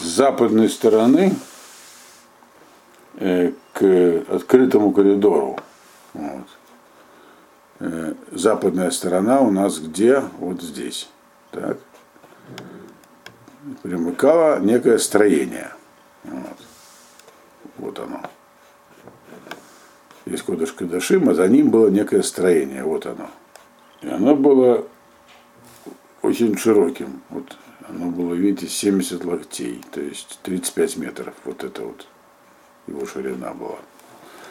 с западной стороны э, к открытому коридору. Вот. Э, западная сторона у нас где? Вот здесь. Так. Примыкало некое строение. Вот, вот оно. Есть Кодыш Кадашим, за ним было некое строение. Вот оно. И оно было очень широким. Вот оно было, видите, 70 локтей, то есть 35 метров. Вот это вот его ширина была.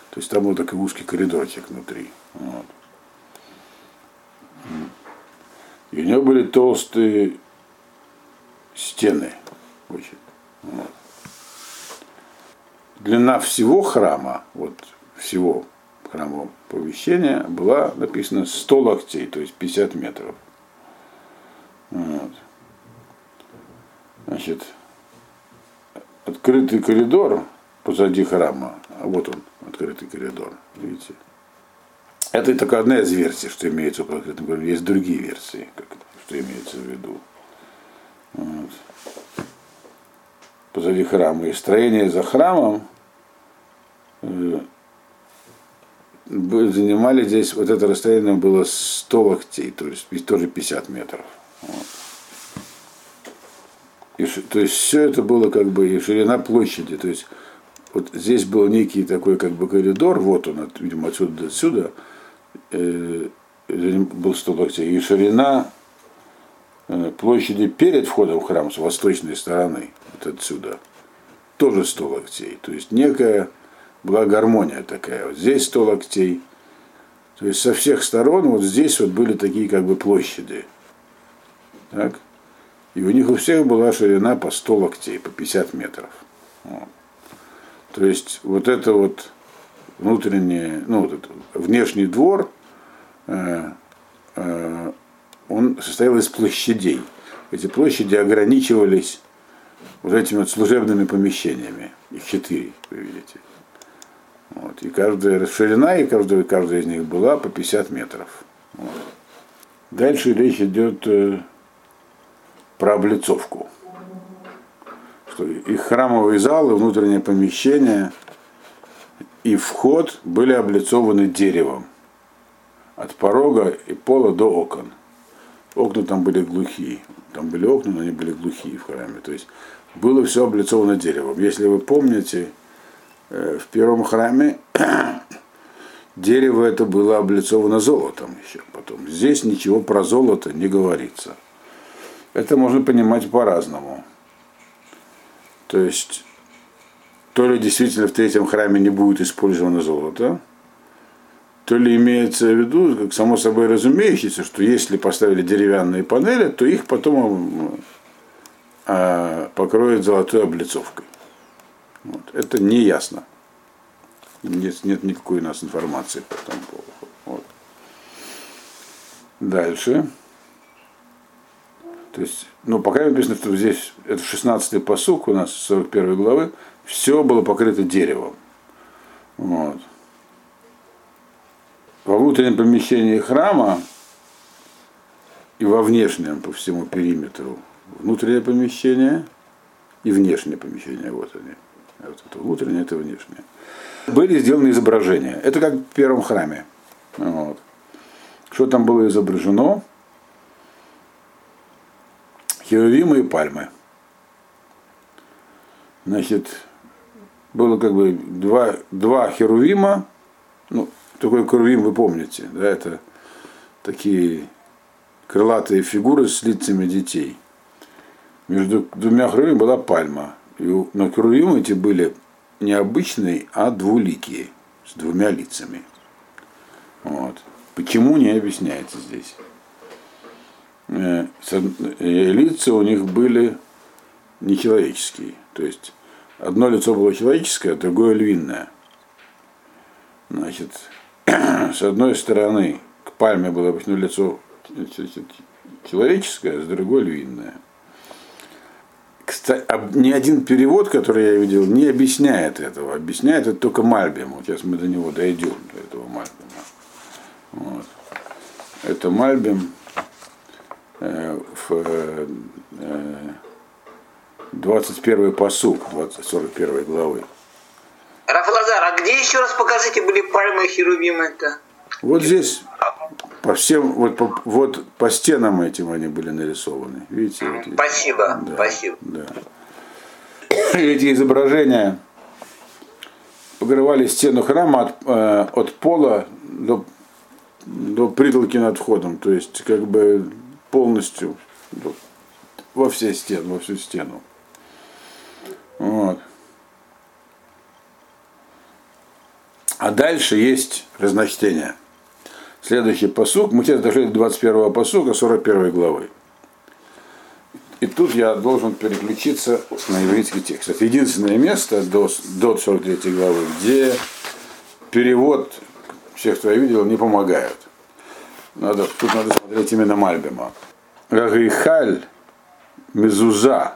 То есть там был такой узкий коридорчик внутри. Вот. И у него были толстые стены. Очень. Вот. Длина всего храма, вот всего храмового помещения была написана 100 локтей, то есть 50 метров. Вот. Значит, открытый коридор позади храма, а вот он, открытый коридор, видите. Это только одна из версий, что имеется в открытом. Есть другие версии, как, что имеется в виду. Вот. Позади храма. И строение за храмом э, занимали здесь, вот это расстояние было 100 локтей, то есть тоже 50 метров. Вот. И, то есть все это было как бы и ширина площади. То есть вот здесь был некий такой как бы коридор, вот он, от, видимо, отсюда до отсюда, э, был 100 локтей, и ширина э, площади перед входом в храм с восточной стороны, вот отсюда, тоже 100 локтей. То есть некая была гармония такая. Вот здесь 100 локтей. То есть со всех сторон вот здесь вот были такие как бы площади. Так? И у них у всех была ширина по 100 локтей, по 50 метров. Вот. То есть вот это вот внутренний, ну, вот это, внешний двор, э, э, он состоял из площадей. Эти площади ограничивались вот этими вот служебными помещениями. Их четыре, вы видите. Вот. И каждая расширена, и каждая, каждая из них была по 50 метров. Вот. Дальше речь идет э, про облицовку. Что их храмовый зал и внутреннее помещение и вход были облицованы деревом. От порога и пола до окон. Окна там были глухие. Там были окна, но они были глухие в храме. То есть было все облицовано деревом. Если вы помните, э, в первом храме дерево это было облицовано золотом еще потом. Здесь ничего про золото не говорится. Это можно понимать по-разному. То есть, то ли действительно в третьем храме не будет использовано золото, то ли имеется в виду, как само собой разумеющееся, что если поставили деревянные панели, то их потом а, покроют золотой облицовкой. Вот. Это не ясно. Нет, нет никакой у нас информации по этому поводу. Вот. Дальше. То есть, ну, пока написано, что здесь, это 16-й посук у нас, 41 главы, все было покрыто деревом. Вот. Во внутреннем помещении храма и во внешнем по всему периметру внутреннее помещение и внешнее помещение, вот они. Вот это внутреннее, это внешнее. Были сделаны изображения. Это как в первом храме. Вот. Что там было изображено? Херувимы и пальмы. Значит, было как бы два, два херувима, ну, такой херувим вы помните, да, это такие крылатые фигуры с лицами детей. Между двумя херувимами была пальма. И, но херувимы эти были не обычные, а двуликие, с двумя лицами. Вот. Почему не объясняется здесь. Э, лица у них были нечеловеческие. То есть одно лицо было человеческое, другое львиное. Значит, с одной стороны к пальме было обычно лицо человеческое, с другой львиное. Кстати, ни один перевод, который я видел, не объясняет этого. Объясняет это только Мальбим. Вот сейчас мы до него дойдем, до этого Мальбима. Вот. Это Мальбим Э, в, э, 21 посук 20, 41 главы. Рафалазар, а где еще раз покажите были пальмы и херувимы-то? Вот здесь по всем, вот по, вот по стенам этим они были нарисованы. Видите? Вот, Спасибо, да, спасибо. Да. Эти изображения покрывали стену храма от, э, от пола до, до притолки над входом. То есть как бы полностью во все стены, во всю стену. Вот. А дальше есть разночтение. Следующий посук. Мы сейчас дошли до 21 посука 41 главы. И тут я должен переключиться на еврейский текст. Это единственное место до, до 43 главы, где перевод всех, кто я видел, не помогает. Надо, тут надо смотреть именно Мальбима. Гагрихаль Мезуза.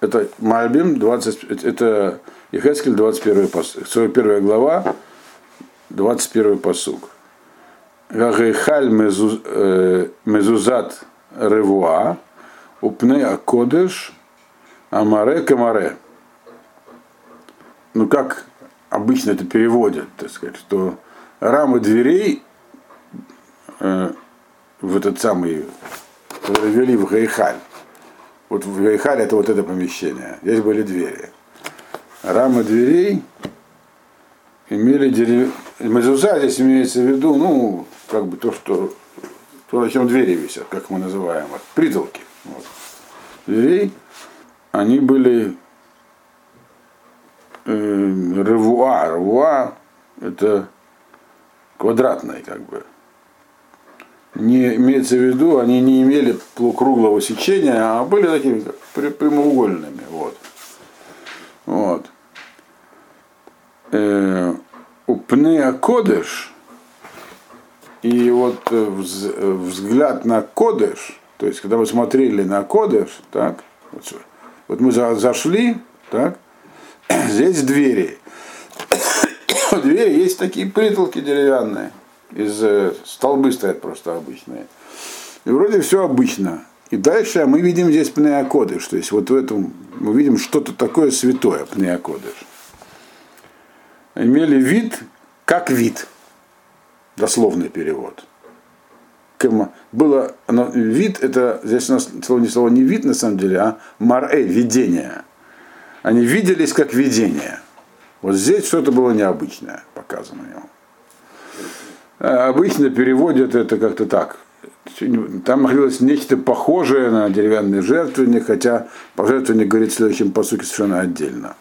Это Мальбим, 20, это Ехескель, 21 посук, 41 глава, 21 посук. Гагрихаль Мезуз- э, Мезузат Ревуа, Упне Акодеш, Амаре Камаре. Ну, как обычно это переводят, так сказать, что рамы дверей э, в этот самый, ввели в Гайхаль. Вот в Гайхаль это вот это помещение. Здесь были двери. Рамы дверей имели дерев... Мезуза здесь имеется в виду, ну, как бы то, что то, на чем двери висят, как мы называем их, притолки. Вот. Дверей, они были э, ревуа. Ревуа это квадратные, как бы. Не имеется в виду, они не имели полукруглого сечения, а были такими как пря- прямоугольными. Вот. Вот. Э, Упне Кодыш, и вот э, э, взгляд на Кодыш, то есть когда мы смотрели на Кодыш, так, вот, вот мы за- зашли, так, здесь двери. Двери есть такие притолки деревянные, из э, столбы стоят просто обычные. И вроде все обычно. И дальше мы видим здесь пнеокодыш, то есть вот в этом мы видим что-то такое святое, пнеокодыш. Имели вид, как вид, дословный перевод. Было, оно- вид, это здесь у нас слово не слово не вид на самом деле, а маре, видение. Они виделись как видение. Вот здесь что-то было необычное показано ему. А Обычно переводят это как-то так. Там находилось нечто похожее на деревянный жертвенник, хотя пожертвенник говорит в следующем посуке совершенно отдельно.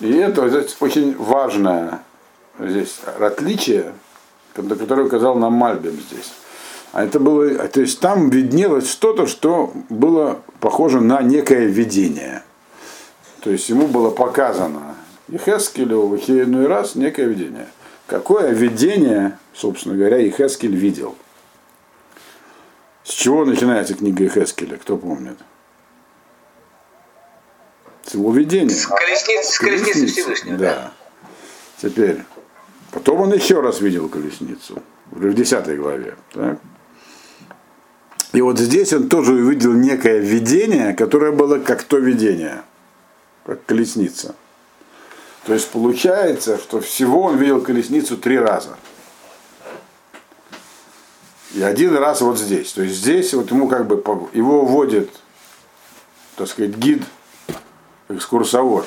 И это здесь очень важное здесь отличие, на которое указал нам Мальбим здесь. А это было, то есть там виднелось что-то, что было похоже на некое видение. То есть ему было показано Ехескелю в очередной раз некое видение. Какое видение, собственно говоря, Ехескель видел? С чего начинается книга Ехескеля, кто помнит? С его видения. С колесницы, с колесницы Всевышнего. Да. Теперь, потом он еще раз видел колесницу, уже в 10 главе. Так? И вот здесь он тоже увидел некое видение, которое было как то видение, как колесница. То есть получается, что всего он видел колесницу три раза. И один раз вот здесь. То есть здесь вот ему как бы его вводит, так сказать, гид, экскурсовод.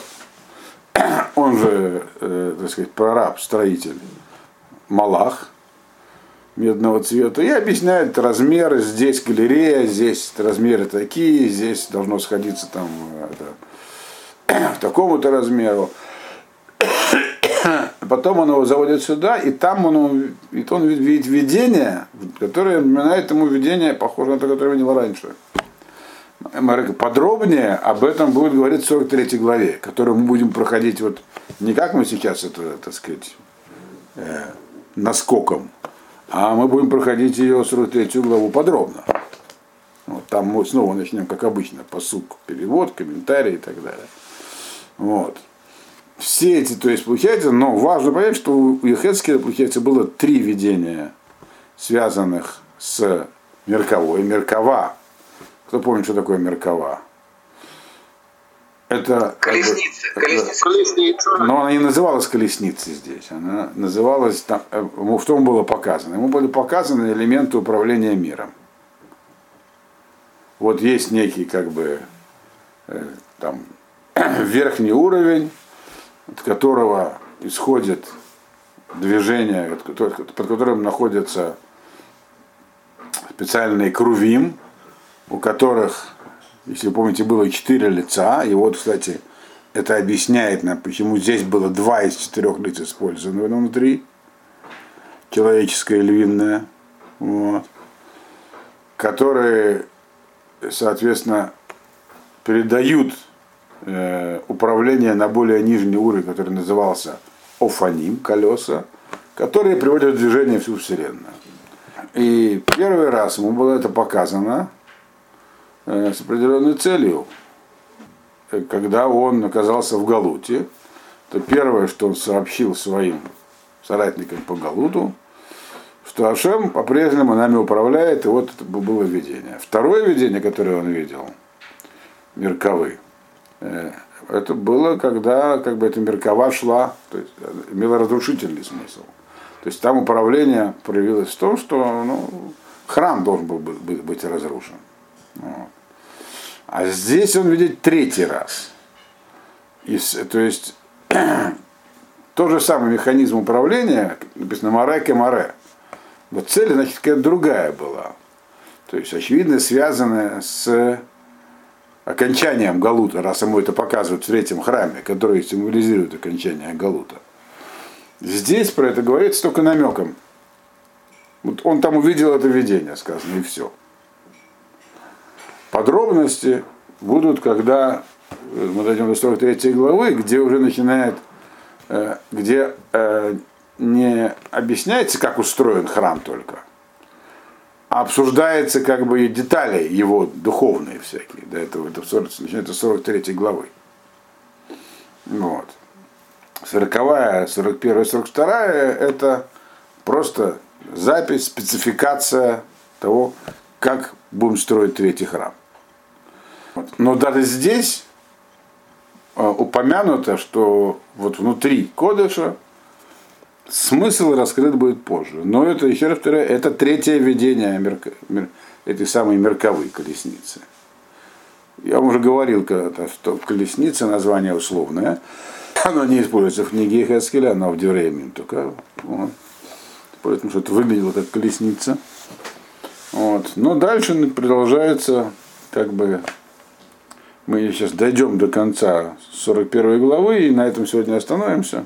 Он же, э, так сказать, прораб, строитель, Малах медного цвета. И объясняет размеры. Здесь галерея, здесь размеры такие, здесь должно сходиться там э, это, к такому-то размеру. Потом он его заводит сюда, и там он, и он видит видение, которое напоминает ему видение, похоже на то, которое видел раньше. Подробнее об этом будет говорить в 43 главе, которую мы будем проходить вот не как мы сейчас это, так сказать, э, наскоком, а мы будем проходить ее 43 главу подробно. Вот, там мы снова начнем, как обычно, посук, перевод, комментарий и так далее. Вот. Все эти, то есть, получается, но важно понять, что у Ехецкия, получается, было три видения, связанных с Мерковой. Меркова. Кто помнит, что такое Меркова? это... Колесница. Колесница. Колесница. но она не называлась колесницей здесь, она называлась, там, э, ему в том было показано. Ему были показаны элементы управления миром. Вот есть некий как бы э, там верхний уровень, от которого исходит движение, под которым находятся специальные крувим, у которых, если вы помните, было четыре лица. И вот, кстати, это объясняет нам, почему здесь было два из четырех лиц использовано внутри. Человеческое и львиное. Вот. Которые, соответственно, передают э, управление на более нижний уровень, который назывался офаним, колеса, которые приводят в движение всю Вселенную. И первый раз ему было это показано э, с определенной целью. Э, Когда он оказался в Галуте, то первое, что он сообщил своим соратникам по Галуту, что Ашем по-прежнему нами управляет, и вот это было видение. Второе видение, которое он видел, Мерковы, это было, когда как бы эта Меркова шла, то есть э, имела разрушительный смысл. То есть там управление проявилось в том, что ну, храм должен был бы- быть, разрушен. Вот. А здесь он видит третий раз. И то есть тот же самый механизм управления, написано Море ке Море. Но цель, значит, какая-то другая была. То есть, очевидно, связанная с окончанием Галута, раз ему это показывают в третьем храме, который символизирует окончание Галута. Здесь про это говорится только намеком. Вот он там увидел это видение, сказано, и все. Подробности будут, когда э, мы дойдем до 43 главы, где уже начинает, э, где э, не объясняется, как устроен храм только, обсуждается как бы детали его духовные всякие. До этого это в 40 начинается с 43 главы. Вот. 40, 41, 42 это просто запись, спецификация того, как будем строить третий храм. Вот. Но даже здесь э, упомянуто, что вот внутри Кодыша смысл раскрыт будет позже. Но это, еще раз повторяю, это третье видение мерка- мер- этой самой мерковой колесницы. Я уже говорил когда-то, что колесница название условное. Оно не используется в книге Хескеля, оно в Дюреймин только. Вот. Поэтому что это выглядело как колесница. Вот. Но дальше продолжается, как бы, мы сейчас дойдем до конца 41 главы, и на этом сегодня остановимся.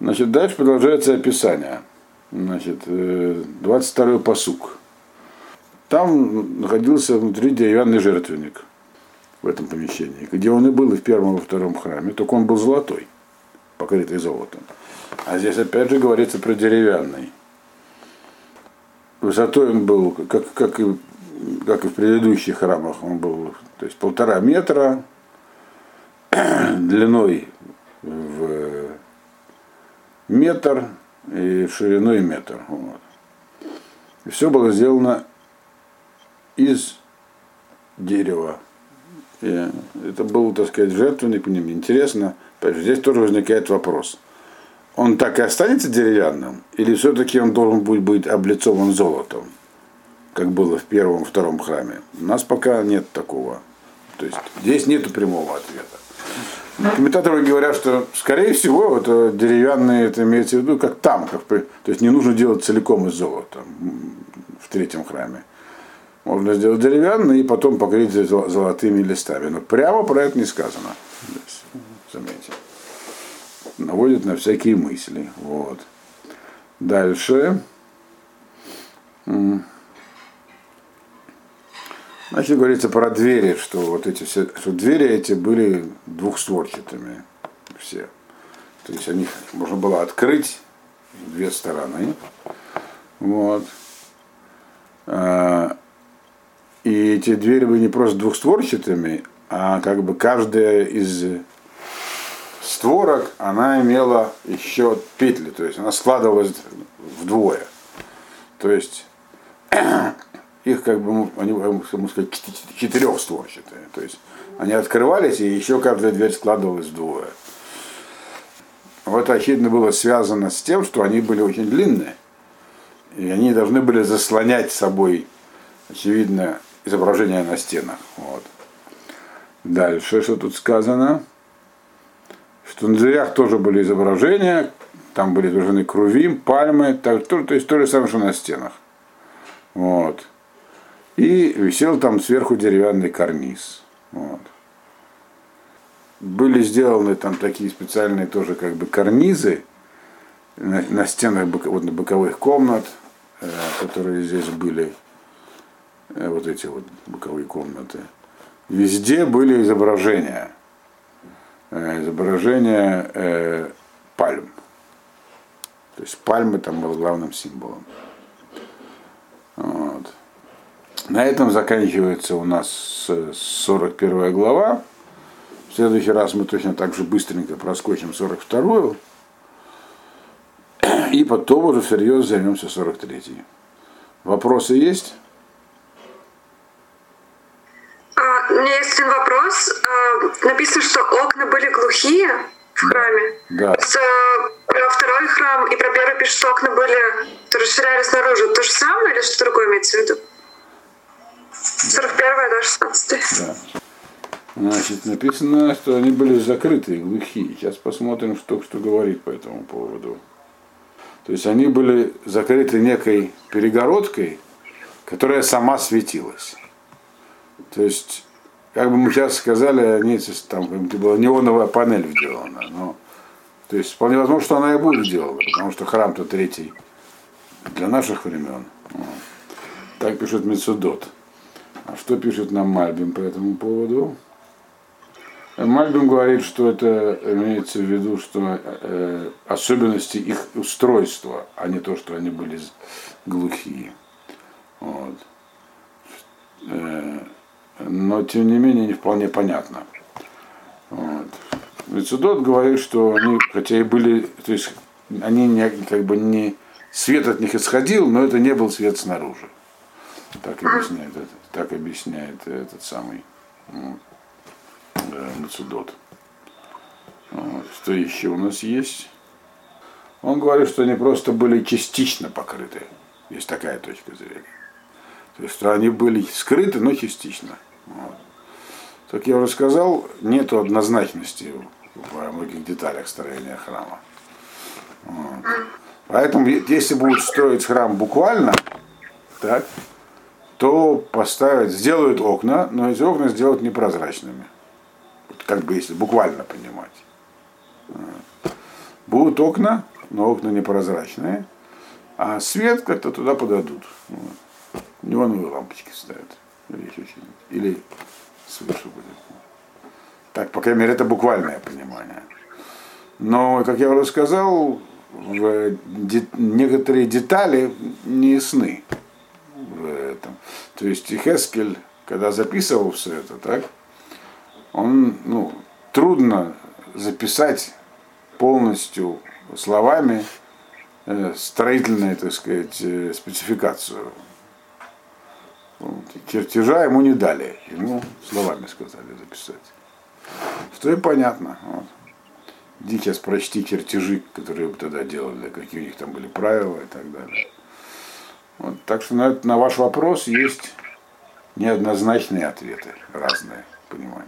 Значит, дальше продолжается описание. Значит, 22 посук. Там находился внутри деревянный жертвенник в этом помещении, где он и был и в первом, и во втором храме, только он был золотой, покрытый золотом. А здесь опять же говорится про деревянный. Высотой он был, как, как, и, как и в предыдущих храмах, он был то есть полтора метра, длиной в метр и шириной метр. Вот. И все было сделано из дерева. И это был, так сказать, жертвенник по ним. Интересно, здесь тоже возникает вопрос. Он так и останется деревянным? Или все-таки он должен будет быть облицован золотом, как было в первом, втором храме? У нас пока нет такого. То есть здесь нет прямого ответа. Комментаторы говорят, что, скорее всего, это деревянные, это имеется в виду, как там, как то есть не нужно делать целиком из золота в третьем храме. Можно сделать деревянный и потом покрыть зо- золотыми листами. Но прямо про это не сказано. Заметьте. Наводит на всякие мысли. Вот. Дальше. М. Значит, говорится про двери, что вот эти все, что двери эти были двухстворчатыми все. То есть они можно было открыть две стороны. Вот. А, И эти двери были не просто двухстворчатыми, а как бы каждая из створок, она имела еще петли, то есть она складывалась вдвое. То есть их как бы, они, можно сказать, четырехстворчатые. То есть они открывались, и еще каждая дверь складывалась вдвое. Вот, очевидно, было связано с тем, что они были очень длинные. И они должны были заслонять собой, очевидно, изображение на стенах. Вот. Дальше, что тут сказано? Что на дверях тоже были изображения, там были изображены крувим, пальмы, так, то, то есть то же самое, что на стенах. Вот. И висел там сверху деревянный карниз. Вот. Были сделаны там такие специальные тоже как бы карнизы на, на стенах вот, на боковых комнат, э, которые здесь были, э, вот эти вот боковые комнаты. Везде были изображения, э, изображения э, пальм. То есть пальмы там был главным символом. Вот. На этом заканчивается у нас 41 глава. В следующий раз мы точно так же быстренько проскочим 42 и потом уже всерьез займемся 43 Вопросы есть? А, у меня есть один вопрос. А, написано, что окна были глухие в храме. Да. С, про второй храм и про первый пишет, что окна были, то расширялись наружу. То же самое или что другое имеется в виду? 41 да, 16 Да. Значит, написано, что они были закрытые, глухие. Сейчас посмотрим, что, что говорит по этому поводу. То есть они были закрыты некой перегородкой, которая сама светилась. То есть, как бы мы сейчас сказали, они, там была неоновая панель сделана. Но, то есть вполне возможно, что она и будет сделана, потому что храм-то третий для наших времен. Так пишет Мецудот. Что пишет нам Мальбим по этому поводу? Мальбим говорит, что это имеется в виду, что э, особенности их устройства, а не то, что они были глухие. Вот. Э, но тем не менее не вполне понятно. Вот. Мецедот говорит, что они, хотя и были, то есть они не, как бы не свет от них исходил, но это не был свет снаружи. Так объясняет, это, так объясняет этот самый ну, да, Мацудот. Вот. Что еще у нас есть? Он говорит, что они просто были частично покрыты. Есть такая точка зрения. То есть, что они были скрыты, но частично. Вот. Как я уже сказал, нет однозначности во многих деталях строения храма. Вот. Поэтому, если будут строить храм буквально, так, то поставят, сделают окна, но эти окна сделают непрозрачными. Как бы если буквально понимать. Будут окна, но окна непрозрачные, а свет как-то туда подадут. Вот. Неоновые лампочки ставят. Или еще что-нибудь. Или свыше будет. Так, по крайней мере, это буквальное понимание. Но, как я уже сказал, в де- некоторые детали не ясны. То есть Хескель, когда записывал все это, так, он, ну, трудно записать полностью словами э, строительную, так сказать, э, спецификацию. Вот. Чертежа ему не дали, ему словами сказали записать. Что и понятно. Вот. Иди сейчас прочти чертежи, которые тогда делали, какие у них там были правила и так далее. Вот, так что на, на ваш вопрос есть неоднозначные ответы, разные понимания.